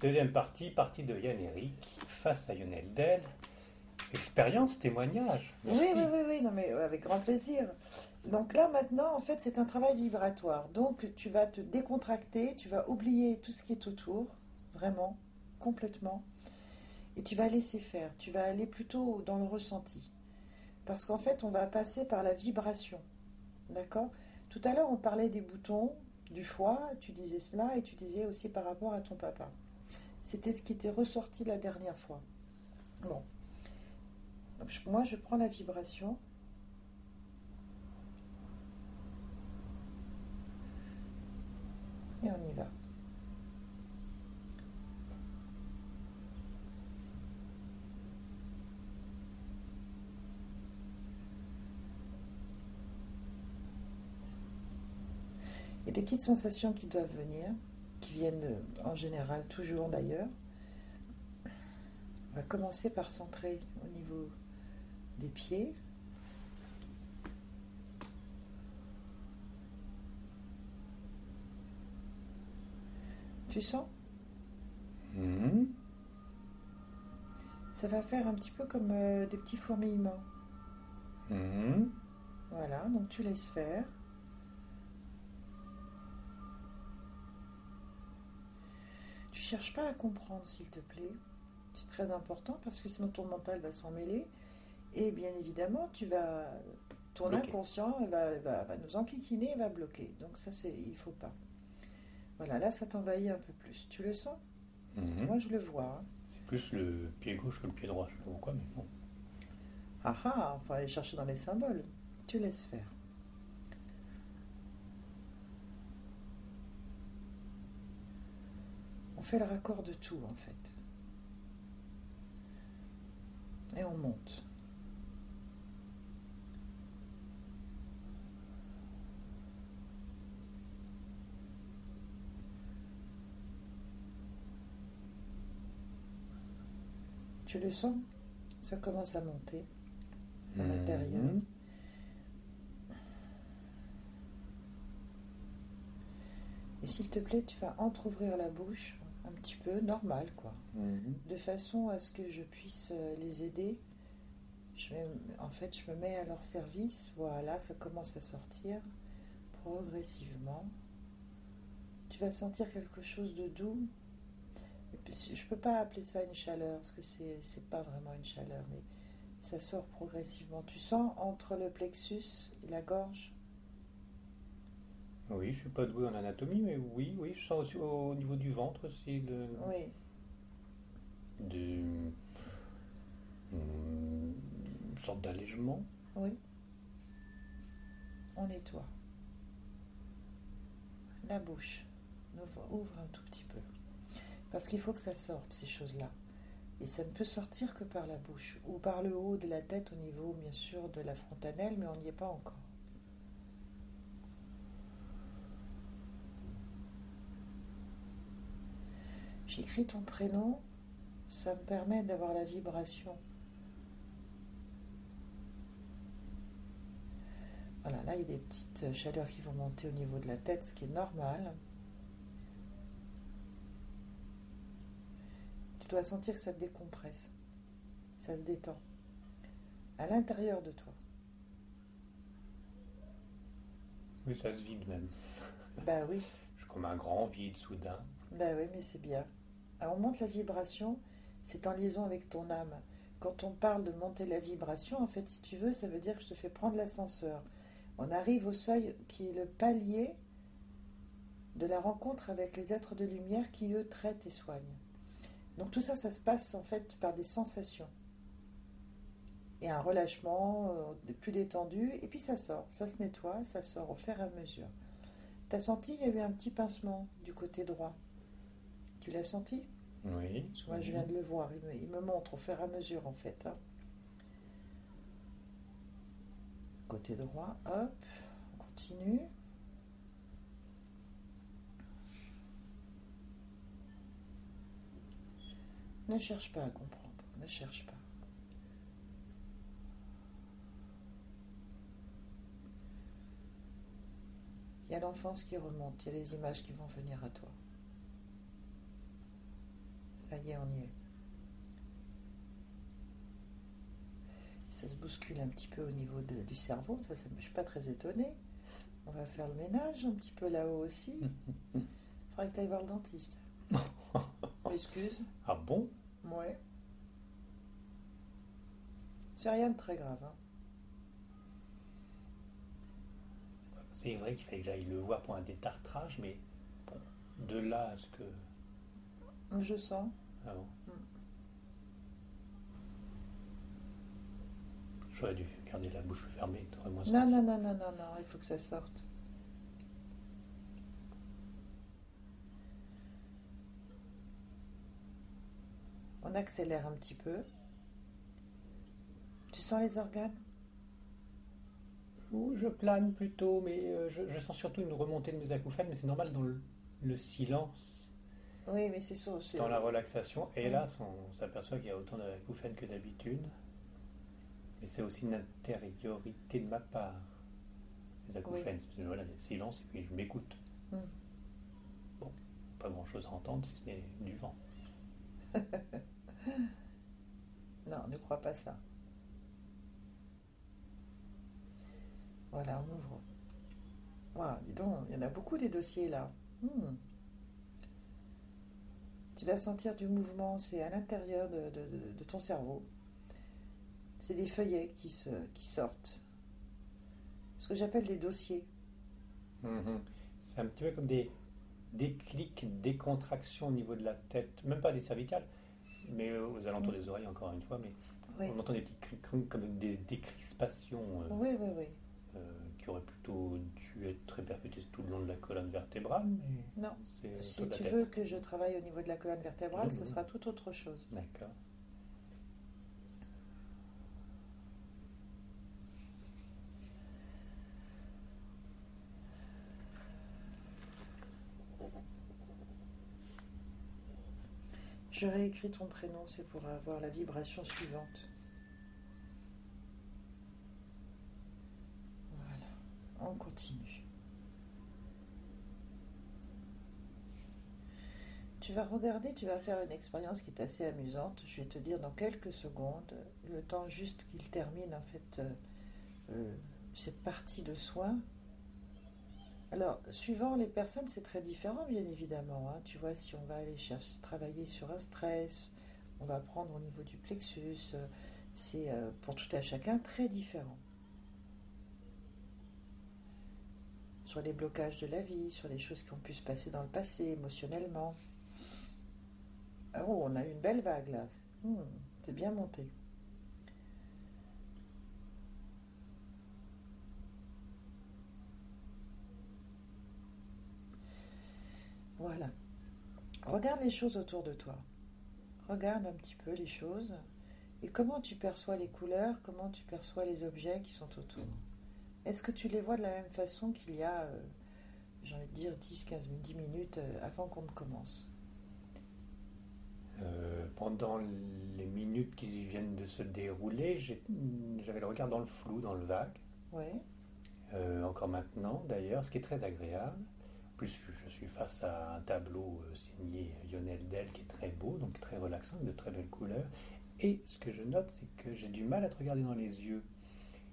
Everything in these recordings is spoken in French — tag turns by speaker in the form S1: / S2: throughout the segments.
S1: Deuxième partie, partie de Yann Eric face à Lionel Del. Expérience, témoignage.
S2: Oui, oui, oui, oui, non, mais avec grand plaisir. Donc là, maintenant, en fait, c'est un travail vibratoire. Donc, tu vas te décontracter, tu vas oublier tout ce qui est autour, vraiment, complètement. Et tu vas laisser faire. Tu vas aller plutôt dans le ressenti. Parce qu'en fait, on va passer par la vibration. D'accord? Tout à l'heure, on parlait des boutons, du foie, tu disais cela, et tu disais aussi par rapport à ton papa. C'était ce qui était ressorti la dernière fois. Bon. moi, je prends la vibration. Et on y va. Il y a des petites sensations qui doivent venir, viennent en général toujours d'ailleurs. On va commencer par centrer au niveau des pieds. Tu sens?
S1: Mhm.
S2: Ça va faire un petit peu comme euh, des petits fourmillements.
S1: Mhm.
S2: Voilà, donc tu laisses faire. Tu cherches pas à comprendre, s'il te plaît. C'est très important parce que sinon ton mental va s'en mêler. Et bien évidemment, tu vas, ton
S1: Bloquer.
S2: inconscient va, va- va nous enquiquiner et va bloquer. Donc ça, c'est, il faut pas. Voilà, là, ça t'envahit un peu plus. Tu le sens?
S1: Mhm.
S2: Moi, je le vois. hein.
S1: C'est plus le pied gauche que le pied droit, je sais pas pourquoi, mais bon.
S2: Ah ah, on va aller chercher dans les symboles. Tu laisses faire. Fait le raccord de tout en fait. Et on monte. Tu le sens? Ça commence à monter à
S1: Mhm.
S2: l'intérieur. Et s'il te plaît, tu vas entr'ouvrir la bouche un petit peu, normal quoi,
S1: Mhm.
S2: de façon à ce que je puisse euh, les aider. Je en fait, je me mets à leur service. Voilà, ça commence à sortir progressivement. Tu vas sentir quelque chose de doux. Je peux pas appeler ça une chaleur parce que c'est c'est pas vraiment une chaleur, mais ça sort progressivement. Tu sens entre le plexus et la gorge
S1: Oui, je suis pas doué en anatomie, mais oui, oui, je sens aussi au niveau du ventre aussi de,
S2: Oui,
S1: du- hum, une sorte d'allègement.
S2: oui. On nettoie. La bouche. Ouvre, ouvre un tout petit peu. Parce qu'il faut que ça sorte, ces choses-là. Et ça ne peut sortir que par la bouche. Ou par le haut de la tête, au niveau, bien sûr, de la frontanelle, mais on n'y est pas encore. J'écris ton prénom, ça me permet d'avoir la vibration. Voilà, là il y a des petites chaleurs qui vont monter au niveau de la tête, ce qui est normal. Tu dois sentir que ça te décompresse, ça se détend. À l'intérieur de toi.
S1: Oui, ça se vide même.
S2: Bah oui,
S1: Je suis comme un grand vide soudain.
S2: bah oui, mais c'est bien. Alors on monte la vibration, c'est en liaison avec ton âme. Quand on parle de monter la vibration, en fait, si tu veux, ça veut dire que je te fais prendre l'ascenseur. On arrive au seuil qui est le palier de la rencontre avec les êtres de lumière qui, eux, traitent et soignent. Donc tout ça, ça se passe en fait par des sensations. Et un relâchement euh, plus détendu, et puis ça sort, ça se nettoie, ça sort au fur et à mesure. T'as senti, il y a eu un petit pincement du côté droit. Tu l'as senti
S1: Oui.
S2: Moi, je viens de le voir. Il me, il me montre au fur et à mesure, en fait. hein. Côté droit, hop, on continue. Ne cherche pas à comprendre, ne cherche pas. Il y a l'enfance qui remonte, il y a les images qui vont venir à toi. Ça y est, on y est. Ça se bouscule un petit peu au niveau de- du cerveau, ça, ça- je ne suis pas très étonnée. On va faire le ménage un petit peu là-haut aussi. Il faudrait que tu ailles voir le dentiste. Excuse.
S1: Ah bon?
S2: Ouais. C'est rien de très grave. hein.
S1: C'est vrai qu'il fallait que j'aille le voir pour un détartrage, mais bon, de là à ce que.
S2: Je sens.
S1: Ah bon
S2: Mm.
S1: J'aurais dû garder la bouche fermée, moins
S2: Non, non, non, non, non, non, il faut que ça sorte. On accélère un petit peu. Tu sens les organes?
S1: Je plane plutôt, mais euh, je, je sens surtout une remontée de mes acouphènes, mais c'est normal dans le, le silence,
S2: Oui, mais c'est ça. c'est-
S1: dans la relaxation. Et là, on s'aperçoit qu'il y a autant d'acouphènes que d'habitude. Mais c'est aussi une intériorité de ma part. Ces acouphènes, que, voilà, il y a silence et puis je m'écoute.
S2: Mm.
S1: Bon, pas grand chose à entendre si ce n'est du vent.
S2: Non, ne crois pas ça. Voilà, on ouvre. Voilà, dis donc, il y en a beaucoup des dossiers là. Hmm. Tu vas sentir du mouvement, c'est à l'intérieur de, de- de- de ton cerveau. C'est des feuillets qui, se, qui sortent. Ce que j'appelle des dossiers.
S1: Mhm. C'est un petit peu comme des déclics, des contractions au niveau de la tête, même pas des cervicales, mais euh, aux alentours des oreilles encore une fois, mais
S2: Oui,
S1: on entend des petits comme des décrispations euh,
S2: oui, oui. oui.
S1: Euh, qui auraient plutôt dû être répercutées tout le long de la colonne vertébrale, mais
S2: Non, si tu
S1: tête.
S2: veux que je travaille au niveau de la colonne vertébrale, ce sera tout autre chose.
S1: D'accord.
S2: Je réécris ton prénom, c'est pour avoir la vibration suivante. Voilà, on continue. Tu vas regarder, tu vas faire une expérience qui est assez amusante. Je vais te dire dans quelques secondes, le temps juste qu'il termine en fait euh, euh, cette partie de soin. Alors, suivant les personnes, c'est très différent, bien évidemment. hein. Tu vois, si on va aller chercher, travailler sur un stress, on va prendre au niveau du plexus, euh, c'est pour tout à chacun très différent. Les blocages de la vie, sur les choses qui ont pu se passer dans le passé, émotionnellement. Ah, Oh, on a une belle vague là. Hmm, c'est bien monté. Voilà. Regarde les choses autour de toi. Regarde un petit peu les choses et comment tu perçois les couleurs, comment tu perçois les objets qui sont autour. Est-ce que tu les vois de la même façon qu'il y a, euh, j'ai envie de dire, 10, 15, 10 minutes euh, avant qu'on ne commence?
S1: Euh, pendant les minutes qui viennent de se dérouler, j'avais le regard dans le flou, dans le vague.
S2: Oui.
S1: Euh, encore maintenant d'ailleurs, ce qui est très agréable. En plus, je, suis face à un tableau signé Lionel Del qui est très beau, donc très relaxant, de très belles couleurs. Et ce que je note, c'est que j'ai du mal à te regarder dans les yeux,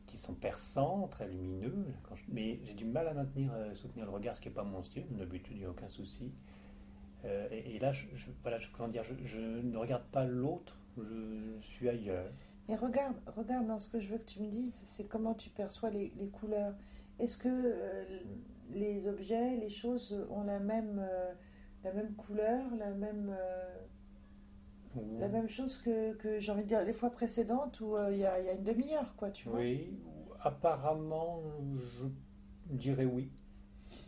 S1: qui sont perçants, très lumineux, mais j'ai du mal à maintenir, euh, soutenir le regard, ce qui n'est pas mon style. D'habitude, il n'y a aucun souci. Euh, et, là, je, je- voilà, je, dire, je, ne regarde pas l'autre, je suis ailleurs.
S2: Mais regarde, regarde dans ce que je veux que tu me dises, c'est comment tu perçois les, couleurs. Est-ce que euh, les objets, les choses ont la même, la même couleur, la même, la même chose que, que j'ai envie de dire les fois précédentes où euh, il y, y a une demi-heure, quoi, tu vois
S1: Oui, apparemment, je dirais oui.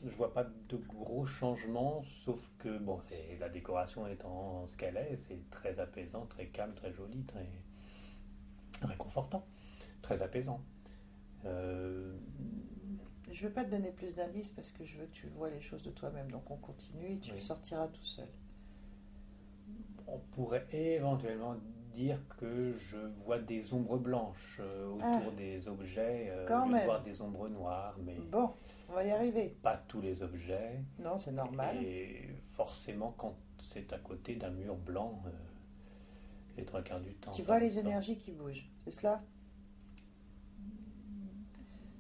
S1: Je vois pas de gros changements, sauf que bon, c'est la décoration étant ce qu'elle est, c'est très apaisant, très calme, très joli, très réconfortant, très apaisant. Euh,
S2: Je veux pas te donner plus d'indices parce que je veux que tu vois les choses de toi-même. Donc on continue et tu
S1: Oui.
S2: le sortiras tout seul.
S1: On pourrait éventuellement dire que je vois des ombres blanches euh, autour
S2: Ah.
S1: des objets, euh,
S2: Quand même.
S1: voir des ombres noires, mais
S2: Bon, On va y arriver.
S1: Pas tous les objets.
S2: Non, c'est normal.
S1: Et forcément, quand c'est à côté d'un mur blanc, euh, les trois quarts du temps.
S2: Tu vois les énergies qui bougent, c'est cela?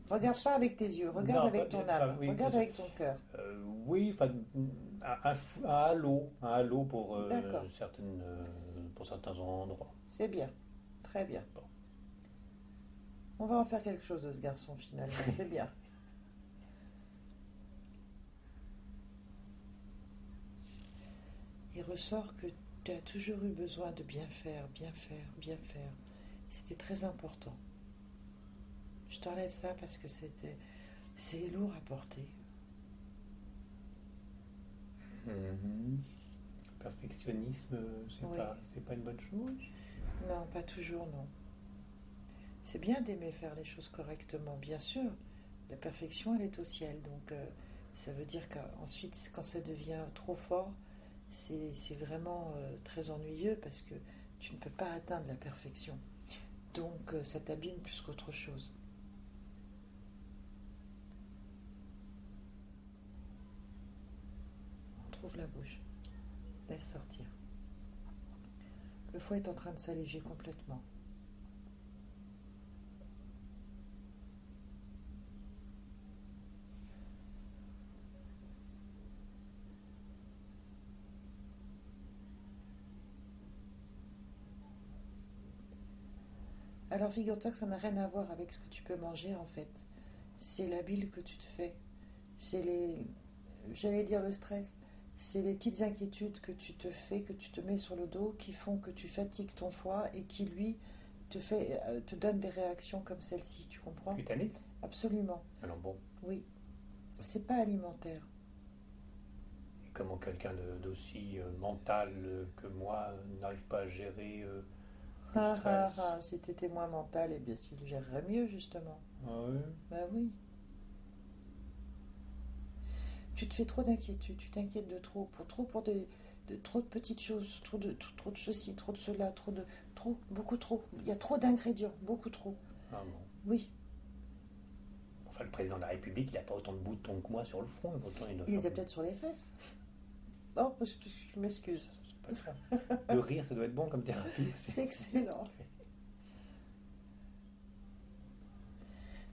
S2: Regarde pas avec tes yeux, regarde
S1: Non,
S2: avec
S1: pas-
S2: ton
S1: pas-
S2: âme,
S1: oui,
S2: regarde avec ton cœur.
S1: Euh, oui, enfin, un halo, un halo pour euh, certaines, euh, pour certains endroits.
S2: C'est bien, très bien.
S1: Bon.
S2: On va en faire quelque chose de ce garçon finalement, c'est bien. Il ressort que tu as toujours eu besoin de bien faire, bien faire, bien faire. C'était très important. Je t'enlève ça parce que c'était c'est lourd à porter.
S1: Mhm. Perfectionnisme, c'est
S2: Oui.
S1: pas, une bonne chose?
S2: Non, pas toujours, non. C'est bien d'aimer faire les choses correctement, bien sûr. La perfection, elle est au ciel. Donc, euh, ça veut dire qu'ensuite, quand ça devient trop fort, c'est c'est vraiment euh, très ennuyeux parce que tu ne peux pas atteindre la perfection. Donc, euh, ça t'abîme plus qu'autre chose. La bouche. Laisse sortir. Le foie est en train de s'alléger complètement. Alors figure-toi que ça n'a rien à voir avec ce que tu peux manger en fait. C'est la bile que tu te fais. C'est les, j'allais dire le stress. C'est les petites inquiétudes que tu te fais, que tu te mets sur le dos, qui font que tu fatigues ton foie et qui lui te fait, euh, te donne des réactions comme celle-ci. Tu comprends?
S1: Cutanée
S2: Absolument.
S1: Alors bon,
S2: Oui. C'est pas alimentaire.
S1: et comment quelqu'un de- d'aussi euh, mental euh, que moi n'arrive pas à gérer euh, le
S2: Ah, ah,
S1: stress?
S2: ah, si tu étais moins mental, eh bien, tu le gérerais mieux, justement.
S1: Ah ouais?
S2: Ben oui. Tu te fais trop d'inquiétude, tu t'inquiètes de trop, pour trop pour des, de, trop de petites choses, trop de, trop, trop de ceci, trop de cela, trop de, trop, beaucoup trop. Il y a trop d'ingrédients, beaucoup trop.
S1: Ah bon.
S2: Oui,
S1: Enfin, le président de la République, il n'a pas autant de boutons que moi sur le front. et pourtant il,
S2: il les a peut-être sur les fesses. Oh, parce que je m'excuse.
S1: Le rire, ça doit être bon comme thérapie.
S2: C'est excellent.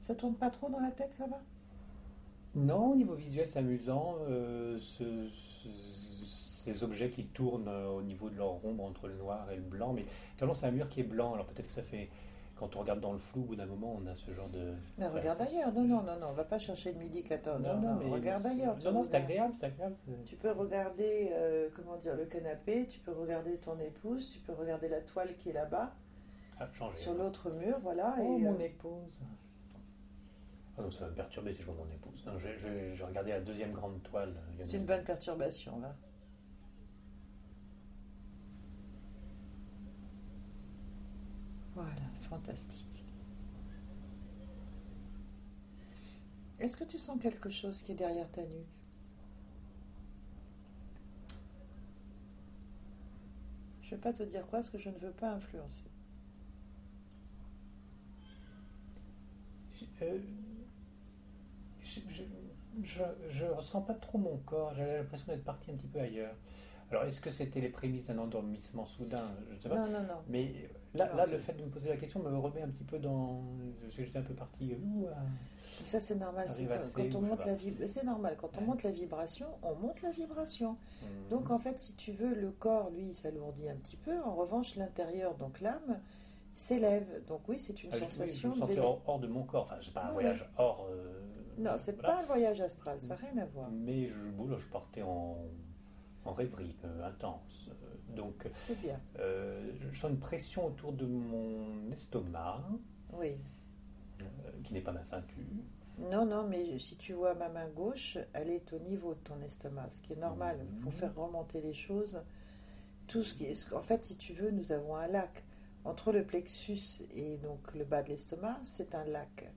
S2: Ça tourne pas trop dans la tête, ça va?
S1: Non, au niveau visuel, c'est amusant. euh, ce- ce- ces objets qui tournent euh, au niveau de leur ombre entre le noir et le blanc. Mais quand c'est un mur qui est blanc, alors peut-être que ça fait. Quand on regarde dans le flou, au bout d'un moment, on a ce genre de.
S2: Non,
S1: Ouais,
S2: regarde
S1: ça-
S2: ailleurs. Non, non, non, non, on va pas chercher le midi 14.
S1: Non, non, mais.
S2: regarde ailleurs. tu
S1: Non, non, c'est agréable, c'est agréable.
S2: Tu peux regarder, euh, comment dire, le canapé, tu peux regarder ton épouse, tu peux regarder la toile qui est là-bas,
S1: Ah, changer.
S2: sur l'autre mur, voilà.
S1: Oh,
S2: et,
S1: mon
S2: euh,
S1: épouse. Ah non, ça va me perturber si je vois mon épouse. Non, je, je, je regardais la deuxième grande toile.
S2: c'est une bonne perturbation, là. Voilà, fantastique. Est-ce que tu sens quelque chose qui est derrière ta nuque? Je ne vais pas te dire quoi, parce que je ne veux pas influencer.
S1: Euh, je, je, je, je ressens pas trop mon corps. J'avais l'impression d'être parti un petit peu ailleurs. Alors, est-ce que c'était les prémices d'un endormissement soudain? Je ne sais pas.
S2: Non, non, non.
S1: Mais là,
S2: Non,
S1: là le fait de me poser la question me remet un petit peu dans. Parce que j'étais un peu parti. ouh.
S2: Ça, c'est normal. quand, on
S1: je
S2: monte la vib- C'est normal. Quand on
S1: Ouais.
S2: monte la vibration, on monte la vibration.
S1: Mhm.
S2: Donc, en fait, si tu veux, le corps, lui, s'alourdit un petit peu. En revanche, l'intérieur, donc l'âme, s'élève. Donc, oui, c'est une
S1: Ah, je- je
S2: sensation
S1: me sentais hors, hors de mon corps. Enfin, c'est pas un
S2: Ouais.
S1: voyage hors. euh,
S2: Non, c'est
S1: voilà.
S2: pas un voyage astral. Ça n'a rien à voir.
S1: Mais je, bon, je partais en, en rêverie euh, intense. Euh, Donc,
S2: C'est bien.
S1: euh, je sens une pression autour de mon estomac,
S2: Oui.
S1: euh, qui n'est pas ma ceinture.
S2: Non, non, mais si tu vois ma main gauche, elle est au niveau de ton estomac, ce qui est normal
S1: Mhm.
S2: pour faire remonter les choses. Tout ce qui est, en fait, si tu veux, nous avons un lac entre le plexus et donc le bas de l'estomac, c'est un lac.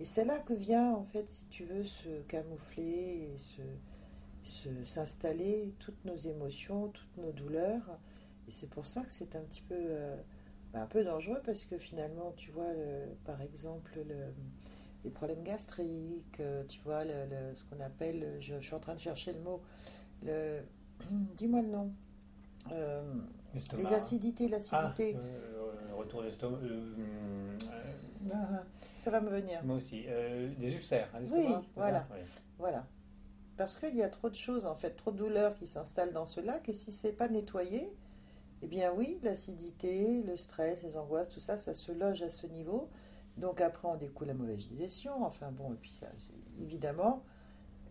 S2: Et c'est là que vient, en fait, si tu veux, se camoufler et s'installer toutes nos émotions, toutes nos douleurs. Et c'est pour ça que c'est un petit peu, euh, bah, un peu dangereux parce que finalement, tu vois, le- par exemple, le, les problèmes gastriques, euh, tu vois, le, ce qu'on appelle, je, je suis en train de chercher le mot, le, dis-moi le nom, Euh, les acidités,
S1: Ah,
S2: l'acidité,
S1: euh, retour d'estomac. Euh,
S2: ça va me venir.
S1: moi aussi. Euh, des ulcères. à
S2: Oui, voilà. Voilà. Parce qu'il y a trop de choses, en fait, trop de douleurs qui s'installent dans ce lac, et si c'est pas nettoyé, eh bien oui, l'acidité, le stress, les angoisses, tout ça, ça se loge à ce niveau. Donc après, on découle la mauvaise digestion, enfin bon, et puis ça, évidemment,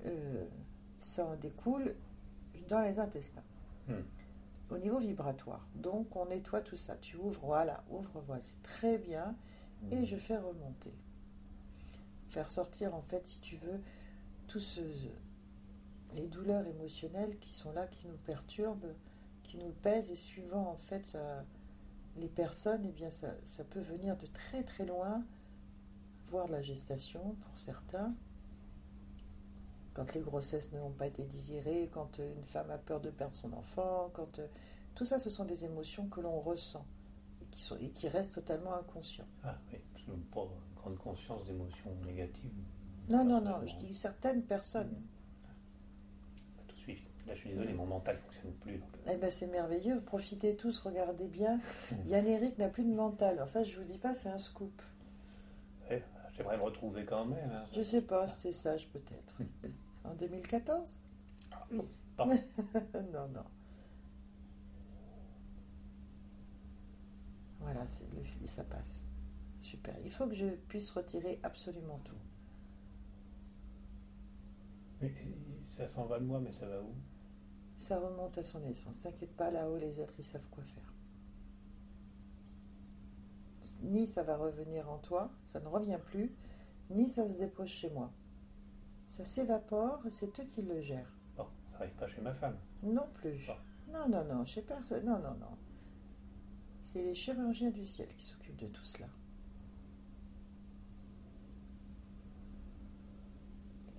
S2: euh, ça en découle dans les intestins.
S1: Hmm.
S2: Au niveau vibratoire. Donc on nettoie tout ça. Tu ouvres, voilà, ouvre, voilà, c'est très bien. Et je fais remonter. Faire sortir, en fait, si tu veux, tous les douleurs émotionnelles qui sont là, qui nous perturbent, qui nous pèsent, et suivant, en fait, les personnes, eh bien, ça, peut venir de très très loin, voire la gestation pour certains. Quand les grossesses n'ont pas été désirées, quand une femme a peur de perdre son enfant, quand euh, tout ça, ce sont des émotions que l'on ressent qui, sont, et qui restent totalement inconscients.
S1: Ah oui, parce que pas grande conscience d'émotions négatives.
S2: Non, non, non, je dis certaines personnes.
S1: Pas tout suivi. Là, je suis désolé, mon mental ne fonctionne plus. donc, euh,
S2: Eh ben c'est merveilleux, profitez tous, regardez bien. Yann Eric n'a plus de mental. Alors ça, je vous dis pas, c'est un scoop.
S1: ouais, J'aimerais me retrouver quand même. hein.
S2: Je sais pas, c'était sage peut-être. En 2014
S1: Pas.
S2: Non, non. Voilà, le ça passe. Super. Il faut que je puisse retirer absolument tout.
S1: Mais, ça s'en va de moi, mais ça va où?
S2: Ça remonte à son essence. T'inquiète pas, là-haut, les êtres, ils savent quoi faire. Ni ça va revenir en toi, ça ne revient plus, ni ça se dépose chez moi. Ça s'évapore, c'est eux qui le gèrent.
S1: Bon, ça n'arrive pas chez ma femme.
S2: Non plus.
S1: Bon.
S2: Non, non, non, chez personne. Non, non, non. C'est les chirurgiens du ciel qui s'occupent de tout cela.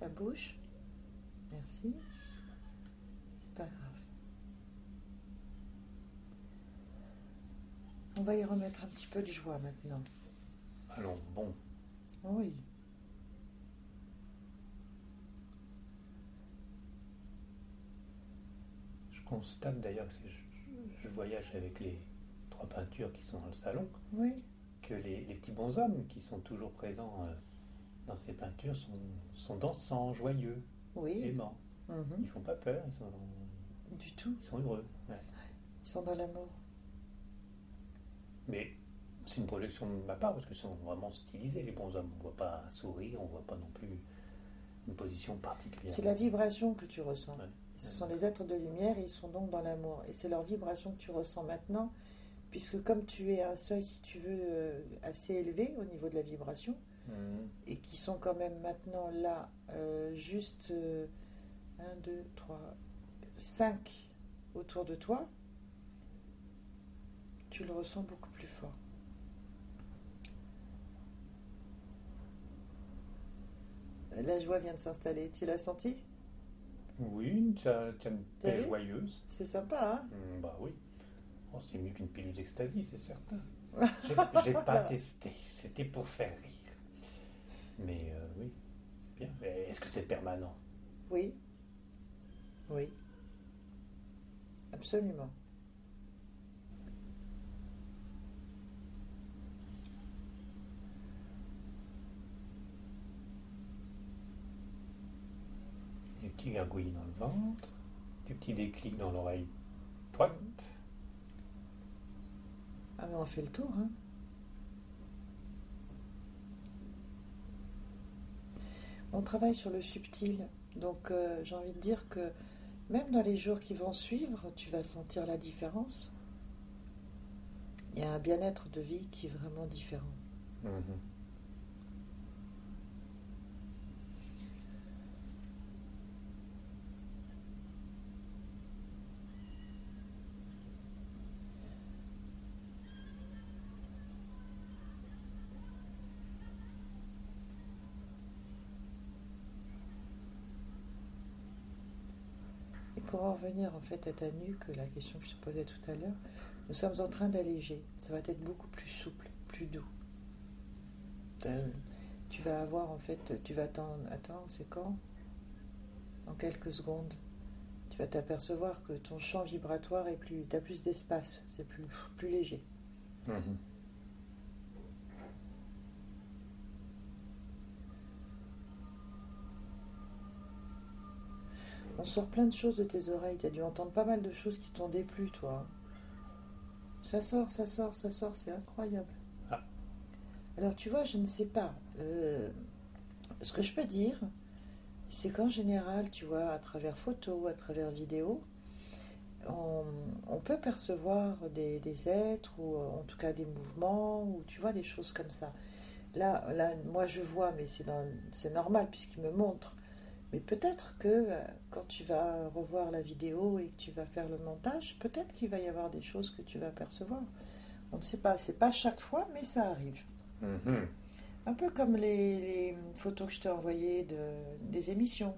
S2: La bouche. Merci. C'est pas grave. On va y remettre un petit peu de joie maintenant.
S1: Allons, bon.
S2: Oui.
S1: Je constate d'ailleurs que je, je voyage avec les trois peintures qui sont dans le salon,
S2: Oui.
S1: que les, les petits bonshommes qui sont toujours présents euh, dans ces peintures sont, sont dansants, joyeux,
S2: Oui.
S1: aimants.
S2: Mhm.
S1: Ils font pas peur, ils sont,
S2: Du tout.
S1: ils sont heureux. ouais.
S2: Ils sont dans l'amour.
S1: Mais c'est une projection de ma part parce que sont vraiment stylisés les bonshommes. On voit pas un sourire, on voit pas non plus une position particulière.
S2: C'est la vibration que tu ressens.
S1: Ouais.
S2: Ce sont les êtres de lumière et ils sont donc dans l'amour. Et c'est leur vibration que tu ressens maintenant, puisque comme tu es à un seuil, si tu veux, euh, assez élevé au niveau de la vibration,
S1: Mhm.
S2: et qui sont quand même maintenant là, euh, juste 1, 2, 3, 5 autour de toi, tu le ressens beaucoup plus fort. La joie vient de s'installer. Tu l'as senti
S1: Oui,
S2: vu?
S1: joyeuse.
S2: C'est sympa, hein?
S1: Hmm, bah oui. Oh, c'est mieux qu'une pilule d'ecstasy, c'est certain. J'ai- pas testé, c'était pour faire rire. Mais euh, oui, c'est bien. Mais est-ce que c'est permanent?
S2: Oui. Oui. Absolument.
S1: Des petits gargouillis dans le ventre, des petits déclics dans l'oreille droite.
S2: Ah, on fait le tour, hein. On travaille sur le subtil. Donc, euh, j'ai envie de dire que même dans les jours qui vont suivre, tu vas sentir la différence. Il y a un bien-être de vie qui est vraiment différent.
S1: Mhm.
S2: Pour en revenir en fait à ta nuque, la question que je te posais tout à l'heure, nous sommes en train d'alléger. Ça va être beaucoup plus souple, plus doux. Euh, tu vas avoir en fait, tu vas attendre, attends, c'est quand? En quelques secondes, tu vas t'apercevoir que ton champ vibratoire est plus, tu as plus d'espace, c'est plus, plus léger.
S1: Mhm.
S2: On sort plein de choses de tes oreilles, tu as dû entendre pas mal de choses qui t'ont déplu, toi. Ça sort, ça sort, ça sort, c'est incroyable.
S1: Ah.
S2: Alors tu vois, je ne sais pas. Euh, ce que je peux dire, c'est qu'en général, tu vois, à travers photos, à travers vidéos, on, on peut percevoir des, des êtres ou en tout cas des mouvements ou tu vois des choses comme ça. Là, là moi je vois, mais c'est normal puisqu'il me montre. Mais peut-être que euh, quand tu vas revoir la vidéo et que tu vas faire le montage, peut-être qu'il va y avoir des choses que tu vas percevoir. On ne sait pas, c'est pas chaque fois, mais ça arrive.
S1: Mhm.
S2: Un peu comme les, les photos que je t'ai envoyées de, des émissions.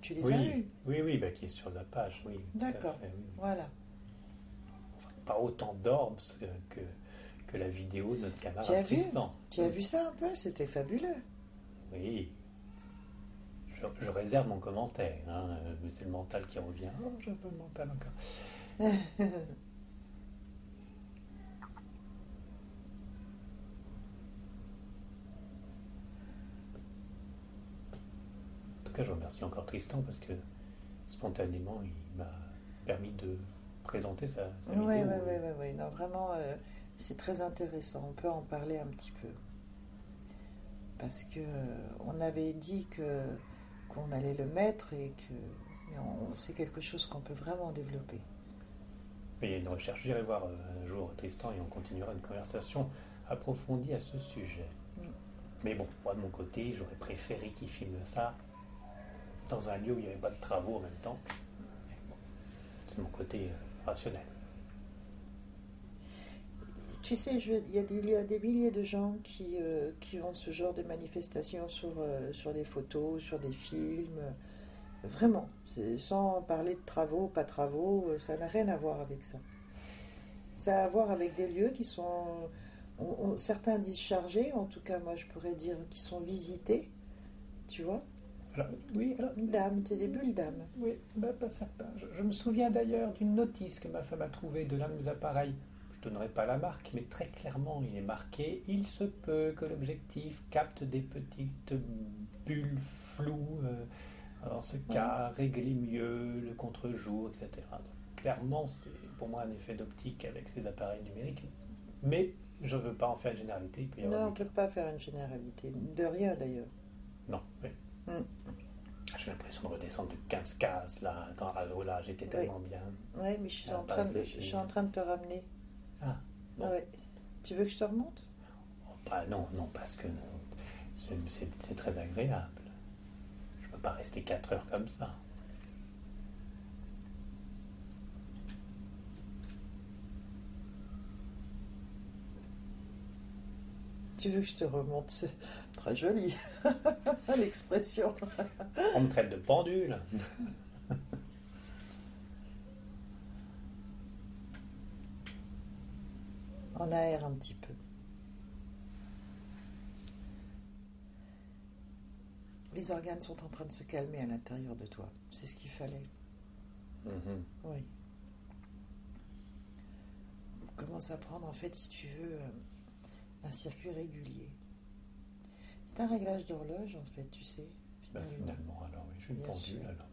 S2: Tu les as vues
S1: oui, oui, bah, qui est sur la page, oui.
S2: D'accord.
S1: oui.
S2: Voilà.
S1: Pas autant d'orbes que, que, la vidéo de notre camarade
S2: Tu as vu
S1: Tristan.
S2: Tu as vu ça un peu? C'était fabuleux.
S1: Oui. Je, je réserve mon commentaire, hein, euh, mais c'est le mental qui revient. Oh, je veux le mental encore. En tout cas, je remercie encore Tristan parce que spontanément, il m'a permis de présenter sa, sa
S2: Oui,
S1: vidéo.
S2: oui, oui, oui. Non, vraiment, euh, c'est très intéressant. On peut en parler un petit peu. Parce que euh, on avait dit que qu'on allait le mettre et que c'est quelque chose qu'on peut vraiment développer.
S1: Il y a une recherche. J'irai voir euh, un jour Tristan et on continuera une conversation approfondie à ce sujet.
S2: Mm.
S1: Mais bon, moi de mon côté, j'aurais préféré qu'il filme ça dans un lieu où il n'y avait pas de travaux en même temps. Bon, C'est mon côté euh, rationnel.
S2: Tu sais, il y, a des- il y a des milliers de gens qui, euh, qui ont ce genre de manifestations sur, euh, sur des photos, sur des films. Vraiment, sans parler de travaux, pas travaux, euh, ça n'a rien à voir avec ça. Ça a à voir avec des lieux qui sont, on- on- certains disent chargés, en tout cas moi je pourrais dire qui sont visités, tu vois.
S1: Alors, oui, alors,
S2: Une dame, t'es des bulles d'âme.
S1: oui, bah, pas certain. Je, je me souviens d'ailleurs d'une notice que ma femme a trouvée de l'un de mes appareils. Je ne donnerai pas la marque, mais très clairement, il est marqué Il se peut que l'objectif capte des petites bulles floues. euh, dans ce cas, régler mieux le contre-jour, etc. Donc, clairement, c'est pour moi un effet d'optique avec ces appareils numériques. Mais je ne veux pas en faire une généralité. Il peut y avoir
S2: Non, on ne peut pas faire une généralité. De rien d'ailleurs.
S1: non, oui.
S2: Mm.
S1: J'ai l'impression de redescendre de 15 cases là. Ah, oh là, j'étais tellement bien.
S2: Oui, mais je suis,
S1: Ah,
S2: en
S1: pas
S2: train de,
S1: réfléchir.
S2: je suis en train de te ramener.
S1: Ah, bon.
S2: Ouais. Tu veux que je te remonte?
S1: Oh, bah non, non, parce que c'est très agréable. Je ne peux pas rester 4 heures comme ça.
S2: Tu veux que je te remonte? C'est très joli, l'expression.
S1: On me traite de pendule.
S2: On aère un petit peu. Les organes sont en train de se calmer à l'intérieur de toi. C'est ce qu'il fallait.
S1: Mhm.
S2: Oui. On commence à prendre, en fait, si tu veux, euh, un circuit régulier. C'est un réglage d'horloge, en fait, tu sais.
S1: Bah,
S2: finalement.
S1: finalement, alors oui, je suis une pendule alors.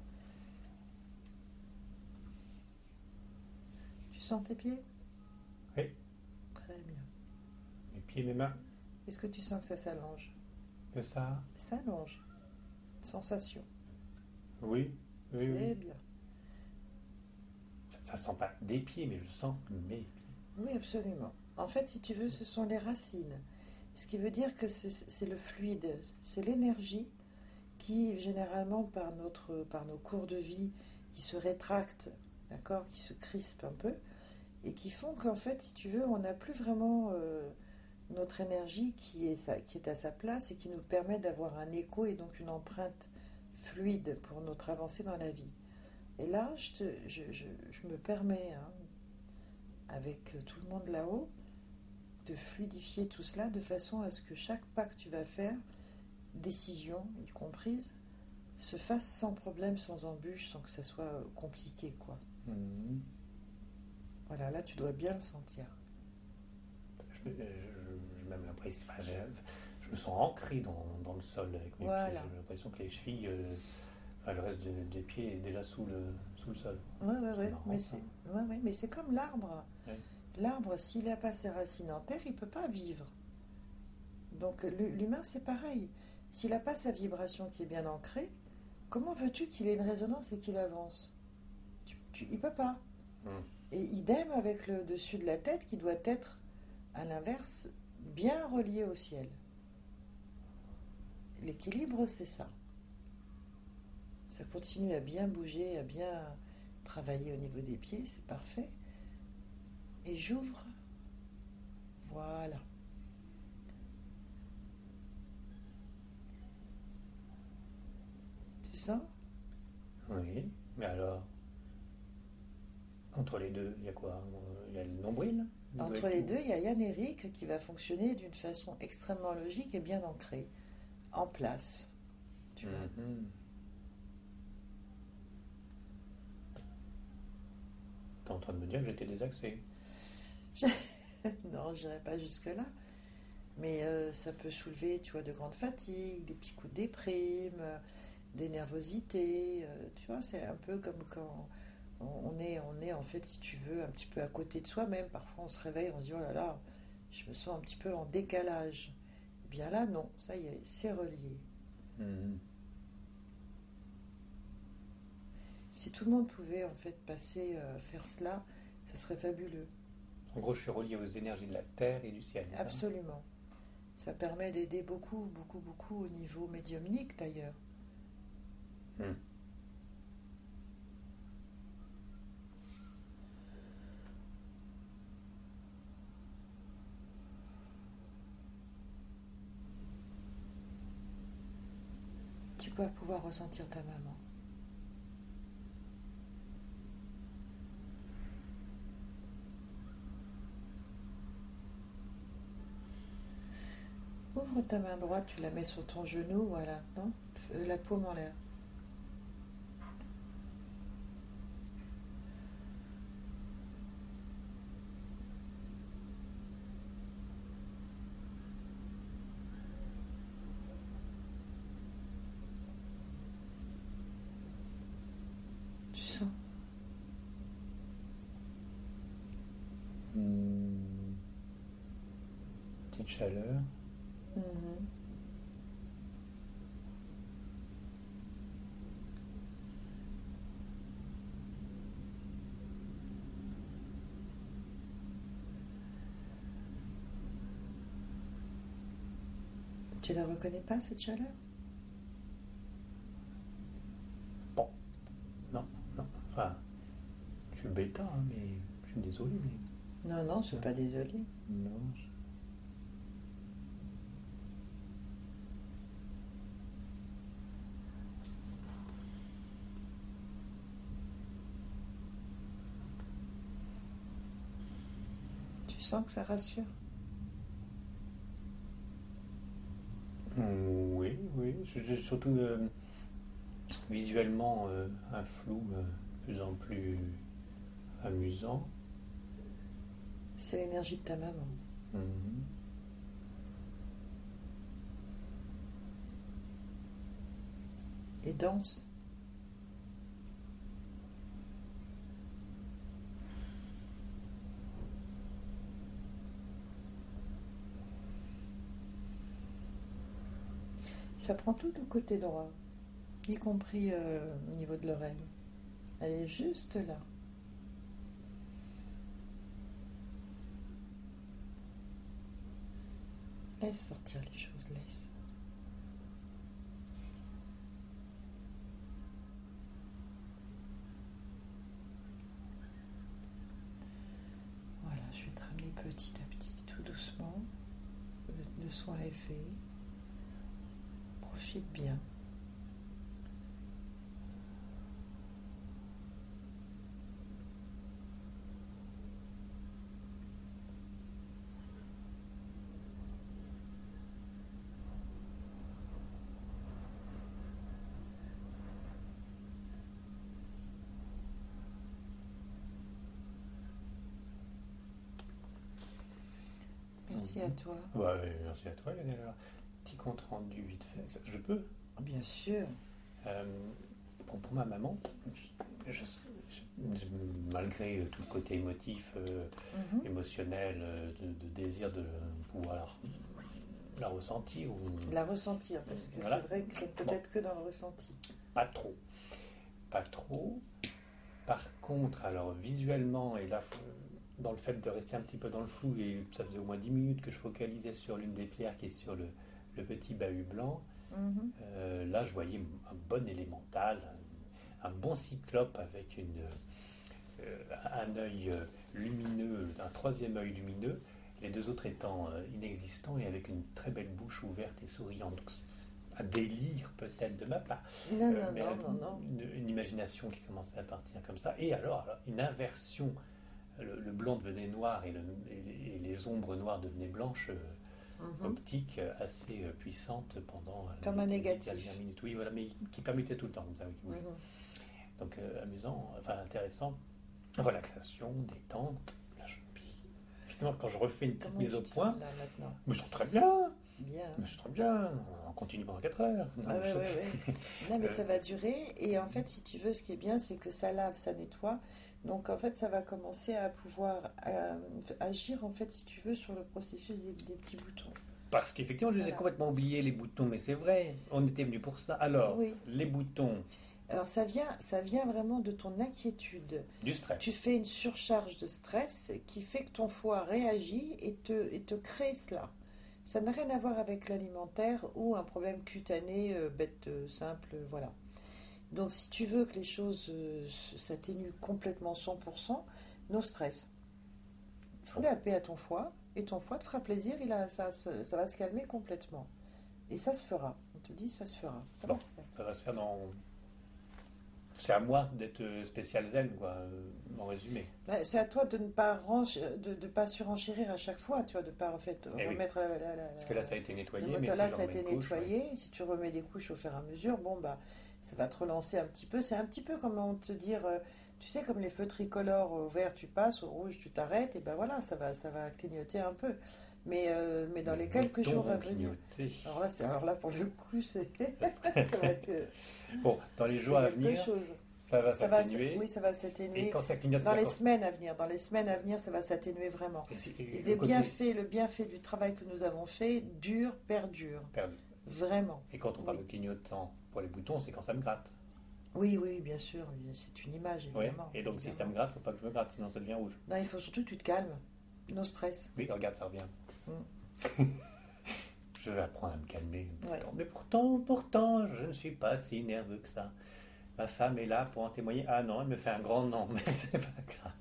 S2: Tu sens tes pieds
S1: Oui.
S2: Très bien. Est-ce que tu sens que ça s'allonge?
S1: Que ça
S2: Ça s'allonge. Sensation.
S1: Oui, oui,
S2: Très
S1: oui.
S2: bien.
S1: Ça sent pas des pieds, mais je sens mes pieds.
S2: Oui, absolument. En fait, si tu veux, ce sont les racines. Ce qui veut dire que c'est c'est le fluide, c'est l'énergie qui, généralement, par, notre, par nos cours de vie, qui se rétractent, d'accord, qui se crispent un peu, et qui font qu'en fait, si tu veux, on n'a plus vraiment euh, notre énergie qui est, sa- qui est à sa place et qui nous permet d'avoir un écho et donc une empreinte fluide pour notre avancée dans la vie. Et là, je, te- je, je- je me permets, hein, avec tout le monde là-haut, de fluidifier tout cela de façon à ce que chaque pas que tu vas faire décision, y comprise, se fasse sans problème, sans embûche, sans que ça soit compliqué, quoi.
S1: Mhm.
S2: Voilà, là, tu dois bien le sentir.
S1: Je, je- même l'impression, enfin, je me sens ancré dans, dans le sol avec mes
S2: Voilà.
S1: pieds. J'ai l'impression que les chevilles, euh, enfin, le reste de- des pieds est déjà sous le, sous le sol.
S2: Ouais, ouais.
S1: marrant,
S2: Mais c'est ouais, ouais, comme l'arbre.
S1: Ouais.
S2: L'arbre, s'il n'a pas ses racines en terre, il ne peut pas vivre. Donc l'hu- l'humain, c'est pareil. S'il n'a pas sa vibration qui est bien ancrée, comment veux-tu qu'il ait une résonance et qu'il avance? Tu, tu- Il ne peut pas.
S1: Mm.
S2: Et idem avec le dessus de la tête qui doit être, à l'inverse, bien relié au ciel. L'équilibre, c'est ça. Ça continue à bien bouger, à bien travailler au niveau des pieds, c'est parfait. Et j'ouvre. Voilà. Tu sens?
S1: Oui, mais alors, entre les deux, il y a quoi? Il y a le nombril?
S2: Entre les deux, il y a Yann Eric qui va fonctionner d'une façon extrêmement logique et bien ancrée, en place. Tu vois
S1: Mhm. T'es en train de me dire que j'étais désaxé.
S2: non, je n'irai pas jusque-là. Mais euh, ça peut soulever, tu vois, de grandes fatigues, des petits coups de déprime, euh, des nervosités. euh, tu vois, c'est un peu comme quand on est, on est, en fait, si tu veux, un petit peu à côté de soi-même. Parfois, on se réveille, on se dit, oh là là, je me sens un petit peu en décalage. Eh bien là, non, ça y est, c'est relié.
S1: Mhm.
S2: Si tout le monde pouvait, en fait, passer, euh, faire cela, ça serait fabuleux.
S1: En gros, je suis relié aux énergies de la terre et du ciel.
S2: Absolument. Ça permet d'aider beaucoup, beaucoup, beaucoup au niveau médiumnique d'ailleurs.
S1: Hmm.
S2: Tu pouvoir ressentir ta maman. Ouvre ta main droite, tu la mets sur ton genou, voilà, non? Euh, La paume en l'air. Tu sens
S1: Hmm. Chaleur.
S2: Mhm. Tu la reconnais pas cette chaleur?
S1: Non, non. Enfin, je suis bêta, hein, mais je suis désolé. Mais...
S2: Non, non, je suis pas désolée.
S1: Non. je-
S2: Tu sens que ça rassure
S1: Oui, oui. Surtout euh, visuellement, euh, un flou euh, de plus en plus amusant.
S2: C'est l'énergie de ta maman.
S1: Mhm.
S2: Et danse. Ça prend tout au côté droit, y compris euh, au niveau de l'oreille. Elle est juste là. Laisse sortir les choses, laisse. Voilà, je vais te ramener petit à petit, tout doucement. Le, le soin est fait. Mmh. Merci à toi.
S1: Merci à toi, Compte rendu vite fait. Je peux
S2: Bien sûr.
S1: Euh, pour, pour ma maman, je- je- je- malgré tout le côté émotif, euh,
S2: Mhm.
S1: émotionnel, euh, de, de désir de pouvoir la, ressentir, ou
S2: La ressentir, parce que
S1: Voilà.
S2: c'est vrai que c'est peut-être que dans le ressenti.
S1: pas trop. Pas trop. Par contre, alors visuellement, et là, dans le fait de rester un petit peu dans le flou, et ça faisait au moins 10 minutes que je focalisais sur l'une des pierres qui est sur le, le petit bahut blanc,
S2: Mhm.
S1: Euh, là, je voyais un bon élémental, un, un bon cyclope avec une, euh, un œil euh, lumineux, un troisième œil lumineux, les deux autres étant euh, inexistants et avec une très belle bouche ouverte et souriante. Donc, un délire peut-être de ma part.
S2: Non, non,
S1: mais
S2: non, non, non.
S1: Une, une imagination qui commençait à partir comme ça. Et alors, alors, une inversion. Le, le blanc devenait noir et, le- et les- et les ombres noires devenaient blanches. Euh,
S2: Mhm.
S1: optique assez euh, puissante pendant euh,
S2: Comme un négatif.
S1: minutes. Oui, voilà, mais qui permutait tout le temps. vous savez, oui. Donc euh, amusant, enfin intéressant. Relaxation, détente. Là, je- Finalement, quand je refais une petite mise au point,
S2: là
S1: je me sens très bien.
S2: Bien.
S1: Je me sens très bien. On continue pendant 4 heures. Non,
S2: Ah ouais,
S1: je-
S2: ouais, ouais. Non, mais
S1: Euh.
S2: ça va durer. Et en fait, si tu veux, ce qui est bien, c'est que ça lave, ça nettoie. Donc, en fait, ça va commencer à pouvoir euh, agir, en fait, si tu veux, sur le processus des, des petits boutons.
S1: Parce qu'effectivement, je les ai complètement oubliés, les boutons, mais c'est vrai, on était venu pour ça. Alors,
S2: Oui.
S1: les boutons,
S2: Alors, ça vient, ça vient vraiment de ton inquiétude.
S1: du stress.
S2: Tu fais une surcharge de stress qui fait que ton foie réagit et te, et te crée cela. Ça n'a rien à voir avec l'alimentaire ou un problème cutané, euh, bête, euh, simple, voilà. Donc si tu veux que les choses euh, s'atténuent complètement 100%, no stress. Fous la paix à ton foie et ton foie te fera plaisir, il a, ça, ça, ça va se calmer complètement. Et ça se fera. On te dit, ça se fera. Ça
S1: Bon.
S2: va se faire.
S1: Ça va se faire dans. C'est à moi d'être spécial zen, quoi, euh, en résumé.
S2: Ben, c'est à toi de ne pas, de, de pas surenchérir à chaque fois, tu vois, de pas en fait
S1: Eh oui.
S2: remettre la, la- la-
S1: Parce que là, ça a été nettoyé, mais
S2: là, ça a été
S1: ouais.
S2: nettoyé. Si tu remets des couches au fur et à mesure, bon bah, ça va te relancer un petit peu. C'est un petit peu comme on te dire, euh, tu sais, comme les feux tricolores au vert, tu passes, au rouge, tu t'arrêtes, et ben voilà, ça va, ça va clignoter un peu. Mais, euh, mais dans les quelques jours à venir. Alors là, alors là, pour le coup, c'est, ça va être, euh,
S1: Bon, dans les jours à venir,
S2: chose.
S1: ça va s'atténuer.
S2: oui, ça va s'atténuer. Dans les semaines à venir, dans les semaines à venir, ça va s'atténuer vraiment.
S1: Et
S2: Et
S1: le
S2: des
S1: côté
S2: bienfaits, le bienfait du travail que nous avons fait dure, perdure.
S1: perdu.
S2: Vraiment.
S1: Et quand on parle
S2: Oui.
S1: de clignotant pour les boutons, c'est quand ça me gratte.
S2: Oui, oui, bien sûr. C'est une image, évidemment.
S1: Et donc, si ça me gratte, faut pas que je me gratte, sinon ça devient rouge.
S2: Non, il faut surtout que tu te calmes. No stress.
S1: Oui, regarde, ça revient.
S2: Mm.
S1: je vais apprendre à me calmer.
S2: Ouais.
S1: Mais pourtant, pourtant, je ne suis pas si nerveux que ça. Ma femme est là pour en témoigner. Ah non, elle me fait un grand non, mais c'est pas grave.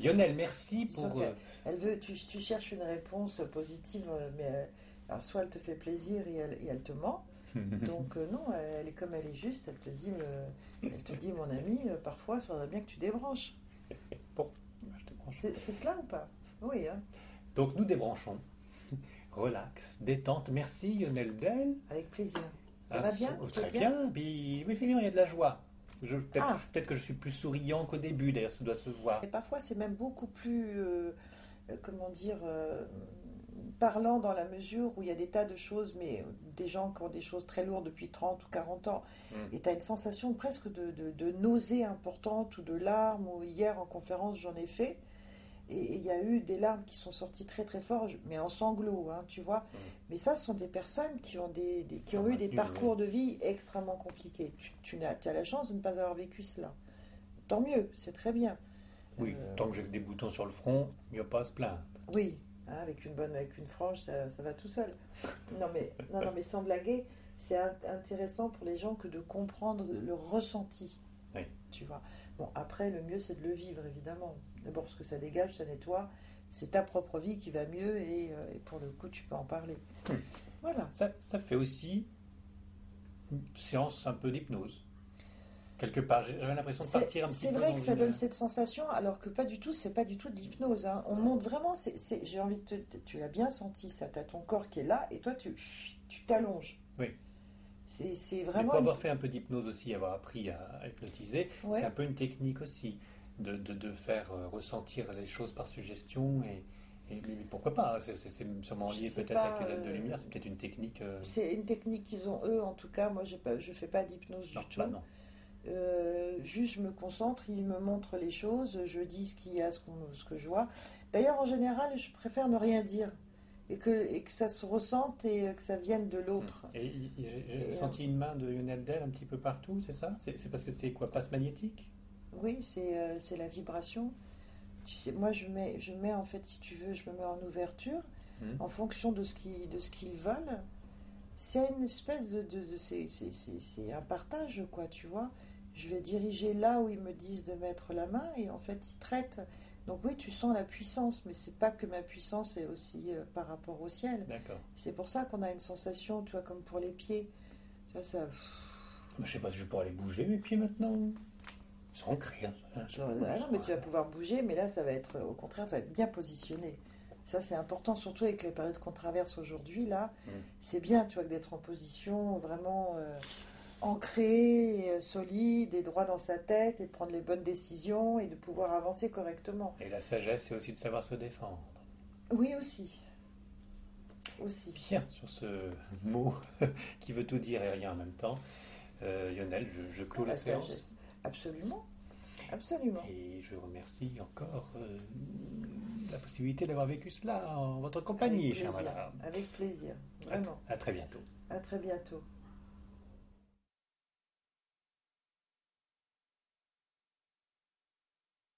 S1: Lionel, merci pour. euh,
S2: Elle veut, tu, tu cherches une réponse positive, euh, mais euh, alors soit elle te fait plaisir et elle, et elle te ment. Donc euh, non, elle est comme elle est juste. Elle te dit, euh, elle te dit, mon ami, euh, parfois, il faudrait bien que tu débranches.
S1: je te branche.
S2: C'est cela ou pas? Oui, hein,
S1: Donc, nous débranchons. Relax, détente. Merci, Lionel Del.
S2: avec plaisir. Ça
S1: Ah,
S2: va bien? vas
S1: Très bien? Puis, oui, effectivement, il y a de la joie. Peut-être
S2: Ah.
S1: peut-être que je suis plus souriant qu'au début, d'ailleurs, ça doit se voir.
S2: Et parfois, c'est même beaucoup plus, euh, comment dire, parlant dans la mesure où il y a des tas de choses, mais des gens qui ont des choses très lourdes depuis 30 ou 40 ans,
S1: Mm.
S2: et tu as une sensation presque de, de, de nausée importante ou de larmes, ou hier en conférence, j'en ai fait, et il y a eu des larmes qui sont sorties très très fort, mais en sanglots, hein, tu vois. Mais ça, ce sont des personnes qui ont, des, des- qui ont eu des parcours de vie extrêmement compliqués. Tu, tu n'as- tu as la chance de ne pas avoir vécu cela. Tant mieux, c'est très bien.
S1: Oui,
S2: Euh,
S1: tant que j'ai des boutons sur le front, il n'y a pas à se plaindre.
S2: Oui, hein, avec une bonne, avec une frange, ça, ça va tout seul. Non mais, non, non, mais sans blaguer, c'est in- intéressant pour les gens que de comprendre le ressenti.
S1: Oui.
S2: Tu vois. Bon, après, le mieux, c'est de le vivre, évidemment. D'abord, ce que ça dégage, ça nettoie. C'est ta propre vie qui va mieux et, euh, et pour le coup, tu peux en parler.
S1: Hmm.
S2: Voilà.
S1: Ça, ça fait aussi une séance un peu d'hypnose. Quelque part, j'avais l'impression de partir un petit
S2: c'est vrai que ça
S1: une-
S2: donne cette sensation, alors que pas du tout, c'est pas du tout de l'hypnose. hein. On monte vraiment, c'est- j'ai envie de te. Tu l'as bien senti, ça. Tu as ton corps qui est là et toi, tu tu t'allonges.
S1: Oui.
S2: C'est
S1: Mais
S2: vraiment.
S1: pour avoir fait un peu d'hypnose aussi, avoir appris à hypnotiser,
S2: Ouais.
S1: c'est un peu une technique aussi de, de, de faire euh, ressentir les choses par suggestion et, pourquoi pas hein, C'est sûrement lié peut-être avec les aides de
S2: euh,
S1: lumière, c'est peut-être une technique. euh,
S2: C'est une technique qu'ils ont eux, en tout cas. Moi, pas, je fais pas d'hypnose du tout.
S1: bah non.
S2: Euh, juste, je me concentre, ils me montrent les choses, je dis ce qu'il y a, ce, que je vois. D'ailleurs, en général, je préfère ne rien dire et que, et que ça se ressente et que ça vienne de l'autre.
S1: Et il- il- j'ai
S2: Et, euh,
S1: senti une main de Lionel Del un petit peu partout, c'est ça? C'est parce que c'est quoi Passe magnétique?
S2: Oui, c'est euh, c'est la vibration. Tu sais, moi, je mets, je mets en fait, si tu veux, je me mets en ouverture
S1: Hmm.
S2: en fonction de ce qu'ils de ce qu'ils veulent. C'est une espèce de, c'est un partage quoi, tu vois. Je vais diriger là où ils me disent de mettre la main et en fait ils traitent. Donc oui, tu sens la puissance, mais c'est pas que ma puissance est aussi euh, par rapport au ciel.
S1: D'accord.
S2: C'est pour ça qu'on a une sensation, tu vois, comme pour les pieds. Ça, ça,
S1: Je sais pas si je pourrais aller bouger mes pieds maintenant. Ils sont ancrés. hein.
S2: Non, mais tu vas pouvoir bouger, mais là, ça va être, au contraire, ça va être bien positionné. Ça, c'est important, surtout avec les périodes qu'on traverse aujourd'hui. Là,
S1: Mm.
S2: c'est bien, tu vois, d'être en position vraiment euh, ancrée, et, euh, solide et droit dans sa tête, et de prendre les bonnes décisions et de pouvoir avancer correctement.
S1: Et la sagesse, c'est aussi de savoir se défendre.
S2: Oui, aussi. Aussi.
S1: Bien, sur ce mot qui veut tout dire et rien en même temps, euh, Lionel, je, je clôt la,
S2: La
S1: séance.
S2: sagesse. Absolument. Absolument.
S1: Et je remercie encore euh, la possibilité d'avoir vécu cela en votre compagnie,
S2: Avec plaisir.
S1: madame.
S2: Avec plaisir.
S1: À,
S2: Vraiment.
S1: à très bientôt.
S2: À très bientôt.